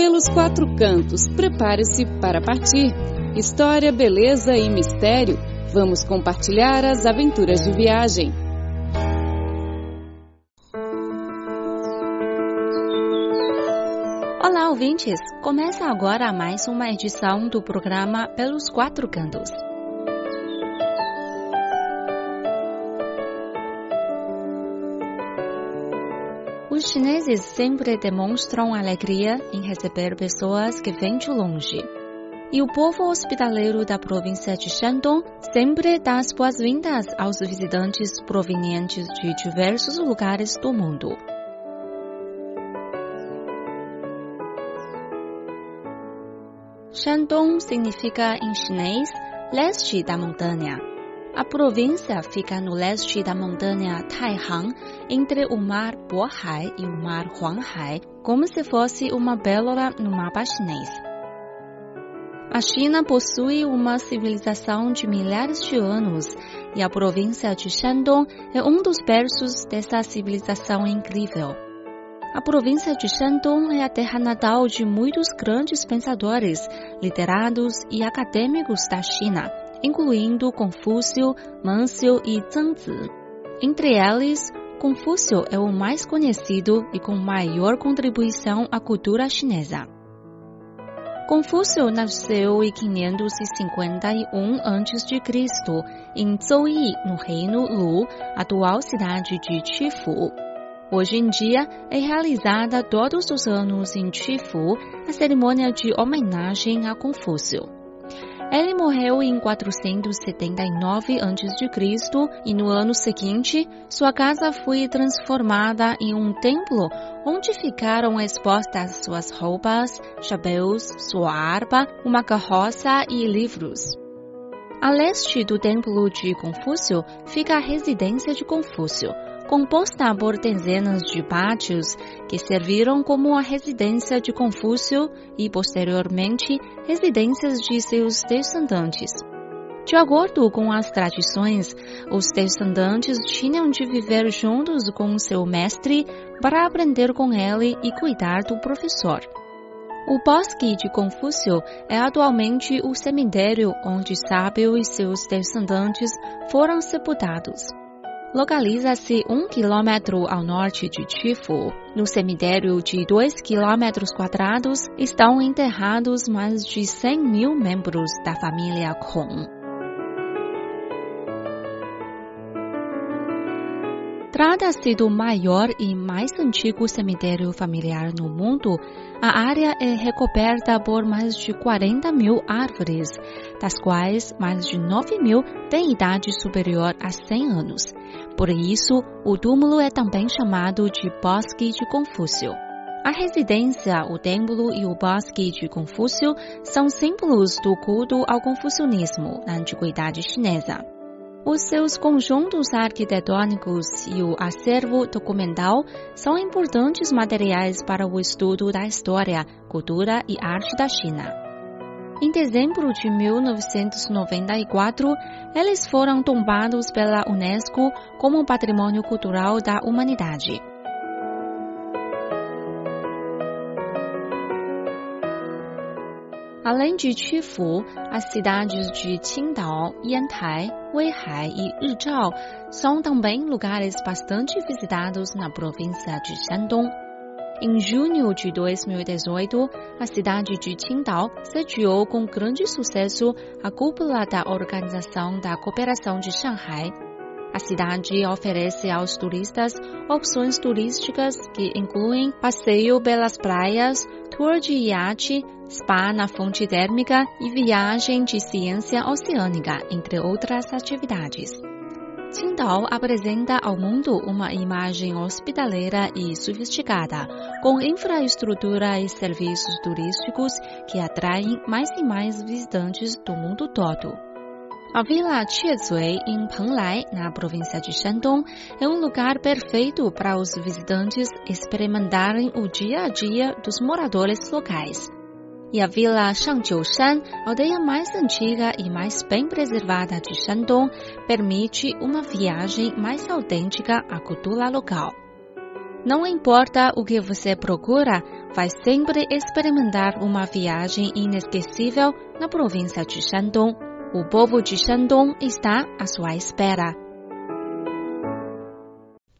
Pelos quatro cantos, prepare-se para partir. História, beleza e mistério. Vamos compartilhar as aventuras de viagem. Olá, ouvintes! Começa agora mais uma edição do programa Pelos Quatro Cantos. Os chineses sempre demonstram alegria em receber pessoas que vêm de longe. E o povo hospitaleiro da província de Shandong sempre dá as boas-vindas aos visitantes provenientes de diversos lugares do mundo. Shandong significa em chinês leste da montanha. A província fica no leste da montanha Taihang, entre o mar Bohai e o mar Huanghai, como se fosse uma pérola no mapa chinês. A China possui uma civilização de milhares de anos e a província de Shandong é um dos berços dessa civilização incrível. A província de Shandong é a terra natal de muitos grandes pensadores, literatos e acadêmicos da China incluindo Confúcio, Mâncio e Zhengzi. Entre eles, Confúcio é o mais conhecido e com maior contribuição à cultura chinesa. Confúcio nasceu em 551 a.C. em Zhouyi, no reino Lu, atual cidade de Qifu. Hoje em dia é realizada todos os anos em Qifu a cerimônia de homenagem a Confúcio. Ele morreu em 479 a.C. e no ano seguinte, sua casa foi transformada em um templo onde ficaram expostas suas roupas, chapéus, sua harpa, uma carroça e livros. A leste do templo de Confúcio fica a residência de Confúcio, composta por dezenas de pátios que serviram como a residência de Confúcio e, posteriormente, residências de seus descendentes. De acordo com as tradições, os descendentes tinham de viver juntos com seu mestre para aprender com ele e cuidar do professor. O bosque de Confúcio é atualmente o cemitério onde Sábio e seus descendentes foram sepultados localiza-se um quilômetro ao norte de Chifu. No cemitério de 2 quilômetros quadrados estão enterrados mais de 100 mil membros da família Kong. Trata-se do maior e mais antigo cemitério familiar no mundo. A área é recoberta por mais de 40 mil árvores, das quais mais de 9 mil têm idade superior a 100 anos. Por isso, o túmulo é também chamado de Bosque de Confúcio. A residência, o templo e o bosque de Confúcio são símbolos do culto ao confucionismo na antiguidade chinesa. Os seus conjuntos arquitetônicos e o acervo documental são importantes materiais para o estudo da história, cultura e arte da China. Em dezembro de 1994, eles foram tombados pela Unesco como Patrimônio Cultural da Humanidade. Além de Qifu, as cidades de Qingdao, Yantai, Weihai e Rizhao são também lugares bastante visitados na província de Shandong. Em junho de 2018, a cidade de Qingdao sediou com grande sucesso a cúpula da Organização da Cooperação de Shanghai. A cidade oferece aos turistas opções turísticas que incluem passeio pelas praias, tour de iate, spa na fonte térmica e viagem de ciência oceânica, entre outras atividades. Qingdao apresenta ao mundo uma imagem hospitaleira e sofisticada, com infraestrutura e serviços turísticos que atraem mais e mais visitantes do mundo todo. A Vila Qiezui, em Penglai, na província de Shandong, é um lugar perfeito para os visitantes experimentarem o dia a dia dos moradores locais. E a vila Shangjiushan, aldeia mais antiga e mais bem preservada de Shandong, permite uma viagem mais autêntica à cultura local. Não importa o que você procura, vai sempre experimentar uma viagem inesquecível na província de Shandong. O povo de Shandong está à sua espera.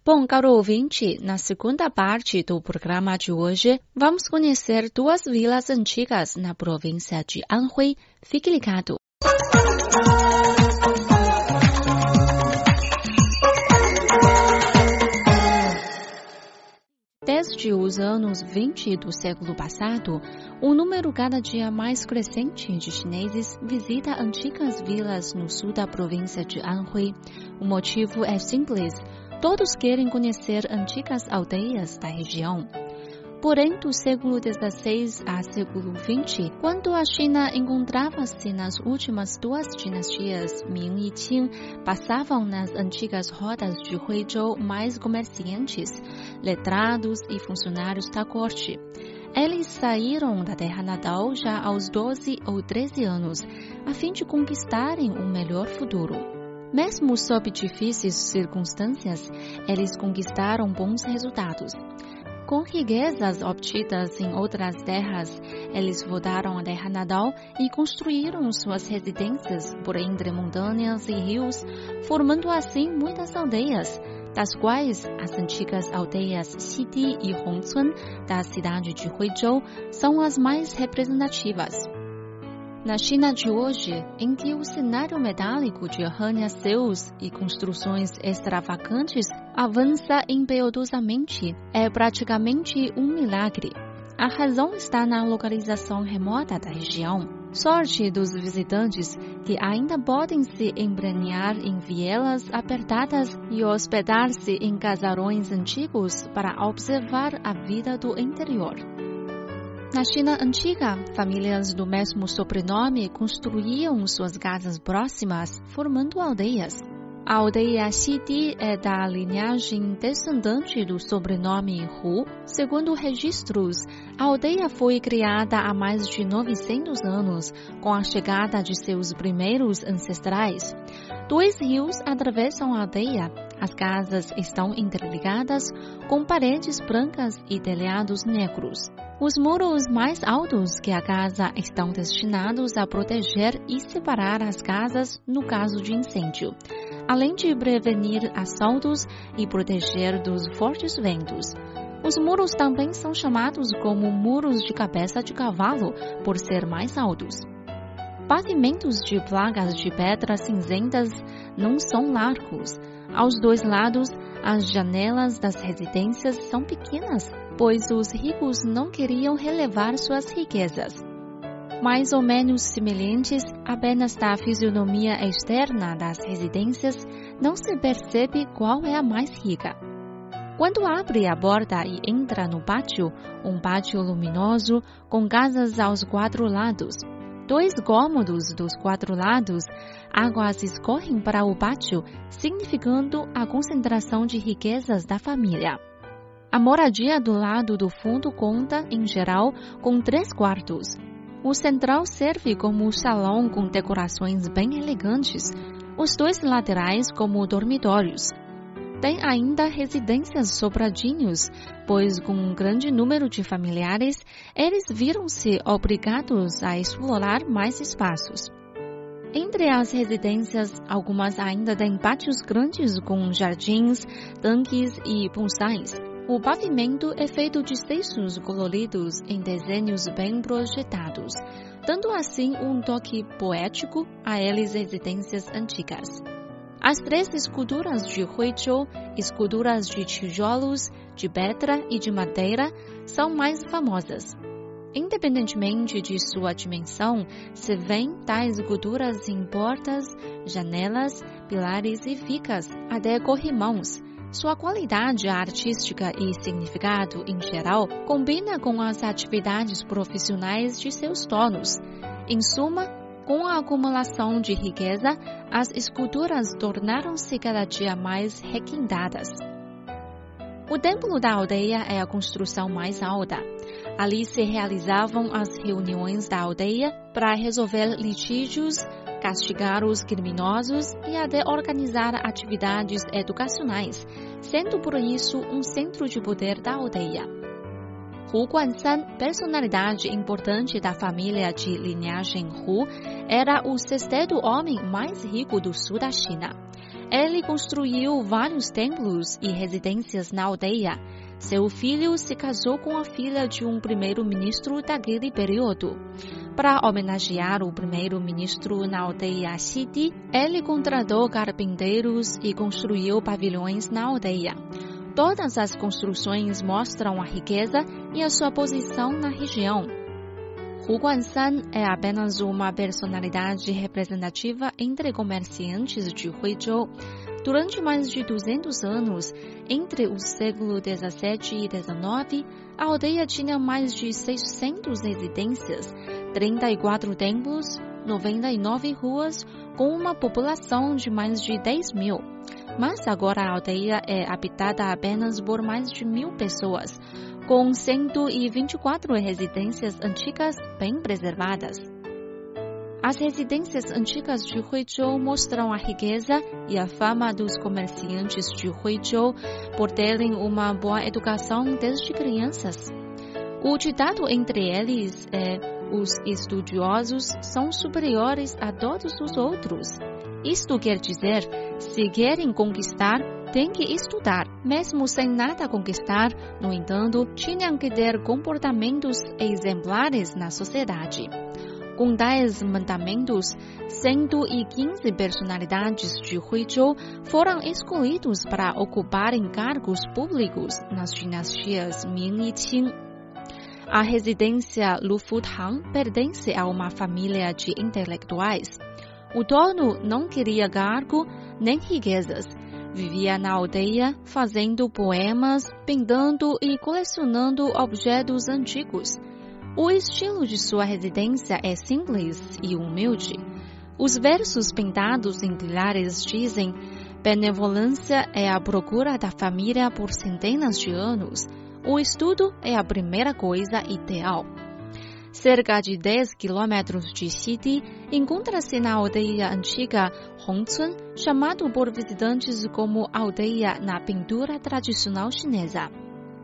Bom, caro ouvinte, na segunda parte do programa de hoje, vamos conhecer duas vilas antigas na província de Anhui. Fique ligado. Desde os anos 20 do século passado, o número cada dia mais crescente de chineses visita antigas vilas no sul da província de Anhui. O motivo é simples Todos querem conhecer antigas aldeias da região. Porém, do século XVI a século XX, quando a China encontrava-se nas últimas duas dinastias, Ming e Qing, passavam nas antigas rodas de Huizhou mais comerciantes, letrados e funcionários da corte. Eles saíram da terra natal já aos 12 ou 13 anos, a fim de conquistarem um melhor futuro. Mesmo sob difíceis circunstâncias, eles conquistaram bons resultados. Com riquezas obtidas em outras terras, eles voltaram à terra natal e construíram suas residências por entre montanhas e rios, formando assim muitas aldeias, das quais as antigas aldeias Xidi e Hongcun da cidade de Huizhou são as mais representativas. Na China de hoje, em que o cenário metálico de arranha-céus e construções extravagantes avança impetuosamente, é praticamente um milagre. A razão está na localização remota da região. Sorte dos visitantes que ainda podem se embrenhar em vielas apertadas e hospedar-se em casarões antigos para observar a vida do interior. Na China antiga, famílias do mesmo sobrenome construíam suas casas próximas, formando aldeias. A aldeia Xidi é da linhagem descendante do sobrenome Hu. Segundo registros, a aldeia foi criada há mais de 900 anos, com a chegada de seus primeiros ancestrais. Dois rios atravessam a aldeia. As casas estão interligadas, com paredes brancas e telhados negros. Os muros mais altos que a casa estão destinados a proteger e separar as casas no caso de incêndio, além de prevenir assaltos e proteger dos fortes ventos. Os muros também são chamados como muros de cabeça de cavalo por ser mais altos. Pavimentos de placas de pedras cinzentas não são largos. Aos dois lados, as janelas das residências são pequenas pois os ricos não queriam relevar suas riquezas. Mais ou menos semelhantes, apenas da fisionomia externa das residências, não se percebe qual é a mais rica. Quando abre a porta e entra no pátio, um pátio luminoso com casas aos quatro lados. Dois cômodos dos quatro lados, águas escorrem para o pátio, significando a concentração de riquezas da família. A moradia do lado do fundo conta, em geral, com três quartos. O central serve como salão com decorações bem elegantes, os dois laterais como dormitórios. Tem ainda residências sobradinhos, pois com um grande número de familiares, eles viram-se obrigados a explorar mais espaços. Entre as residências, algumas ainda têm pátios grandes com jardins, tanques e bonsais. O pavimento é feito de textos coloridos em desenhos bem projetados, dando assim um toque poético a eles residências antigas. As três esculturas de Huizhou, esculturas de tijolos, de pedra e de madeira, são mais famosas. Independentemente de sua dimensão, se vêem tais esculturas em portas, janelas, pilares e ficas, até corrimãos, sua qualidade artística e significado em geral combina com as atividades profissionais de seus donos. Em suma, com a acumulação de riqueza, as esculturas tornaram-se cada dia mais requintadas. O templo da aldeia é a construção mais alta. Ali se realizavam as reuniões da aldeia para resolver litígios castigar os criminosos e até organizar atividades educacionais, sendo por isso um centro de poder da aldeia. Hu Guansan, personalidade importante da família de linhagem Hu, era o sexto homem mais rico do sul da China. Ele construiu vários templos e residências na aldeia. Seu filho se casou com a filha de um primeiro-ministro daquele período. Para homenagear o primeiro-ministro na aldeia Xidi, ele contratou carpinteiros e construiu pavilhões na aldeia. Todas as construções mostram a riqueza e a sua posição na região. Hu Guansan é apenas uma personalidade representativa entre comerciantes de Huizhou. Durante mais de 200 anos, entre o século 17 e 19, a aldeia tinha mais de 600 residências, 34 templos, 99 ruas, com uma população de mais de 10 mil. Mas agora a aldeia é habitada apenas por mais de mil pessoas, com 124 residências antigas bem preservadas. As residências antigas de Huizhou mostram a riqueza e a fama dos comerciantes de Huizhou por terem uma boa educação desde crianças. O ditado entre eles é os estudiosos são superiores a todos os outros. Isto quer dizer, se querem conquistar, têm que estudar. Mesmo sem nada conquistar, no entanto, tinham que ter comportamentos exemplares na sociedade. Com tais mandamentos, 115 personalidades de Huizhou foram escolhidos para ocuparem cargos públicos nas dinastias Ming e Qing. A residência Lufutang pertence a uma família de intelectuais. O dono não queria cargo nem riquezas. Vivia na aldeia fazendo poemas, pintando e colecionando objetos antigos. O estilo de sua residência é simples e humilde. Os versos pintados em pilares dizem: Benevolência é a procura da família por centenas de anos. O estudo é a primeira coisa ideal. Cerca de 10 quilômetros de Xidi, encontra-se na aldeia antiga Hongcun, chamado por visitantes como aldeia na pintura tradicional chinesa.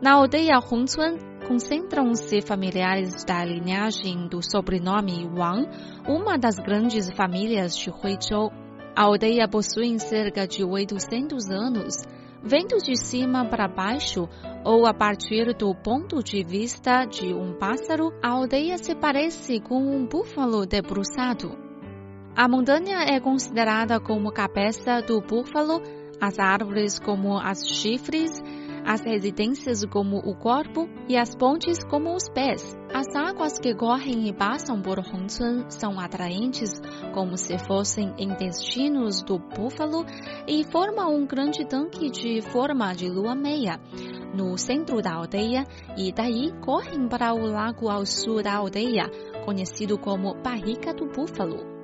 Na aldeia Hongcun, concentram-se familiares da linhagem do sobrenome Wang, uma das grandes famílias de Huizhou. A aldeia possui cerca de 800 anos. Vendo de cima para baixo, ou a partir do ponto de vista de um pássaro, a aldeia se parece com um búfalo debruçado. A montanha é considerada como cabeça do búfalo, as árvores como as chifres, as residências como o corpo e as pontes como os pés. As águas que correm e passam por Hongcun são atraentes como se fossem intestinos do búfalo e formam um grande tanque de forma de lua meia no centro da aldeia e daí correm para o lago ao sul da aldeia, conhecido como Barriga do Búfalo.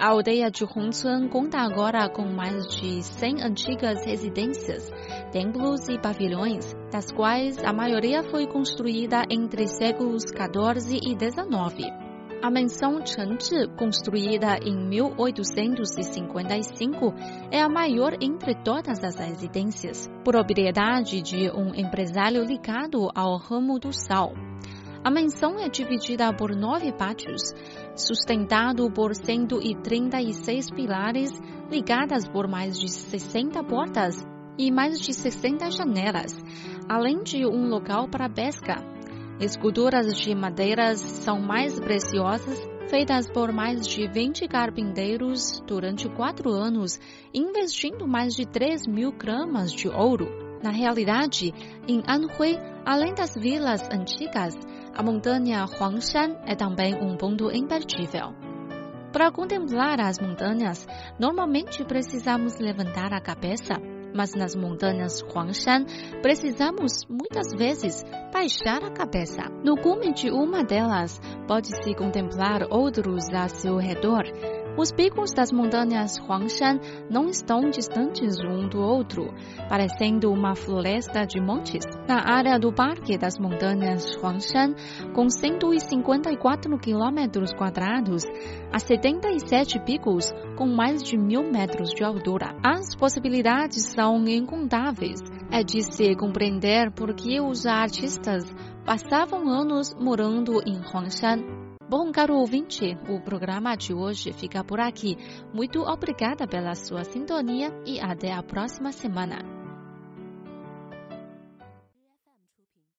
A aldeia de Hongcun conta agora com mais de 100 antigas residências, templos e pavilhões, das quais a maioria foi construída entre séculos 14 e 19. A mansão Chengzhi, construída em 1855, é a maior entre todas as residências, propriedade de um empresário ligado ao ramo do sal. A mansão é dividida por nove pátios, sustentado por 136 pilares ligadas por mais de 60 portas e mais de 60 janelas, além de um local para pesca. Esculturas de madeiras são mais preciosas, feitas por mais de 20 carpinteiros durante quatro anos, investindo mais de 3 mil gramas de ouro. Na realidade, em Anhui, além das vilas antigas, a montanha Huangshan é também um ponto imperdível. Para contemplar as montanhas, normalmente precisamos levantar a cabeça, mas nas montanhas Huangshan precisamos muitas vezes baixar a cabeça. No cume de uma delas, pode-se contemplar outros a seu redor, os picos das montanhas Huangshan não estão distantes um do outro, parecendo uma floresta de montes. Na área do Parque das Montanhas Huangshan, com 154 quilômetros quadrados, há 77 picos com mais de mil metros de altura. As possibilidades são incontáveis. É de se compreender por que os artistas passavam anos morando em Huangshan. Bom, caro ouvinte, o programa de hoje fica por aqui. Muito obrigada pela sua sintonia e até a próxima semana.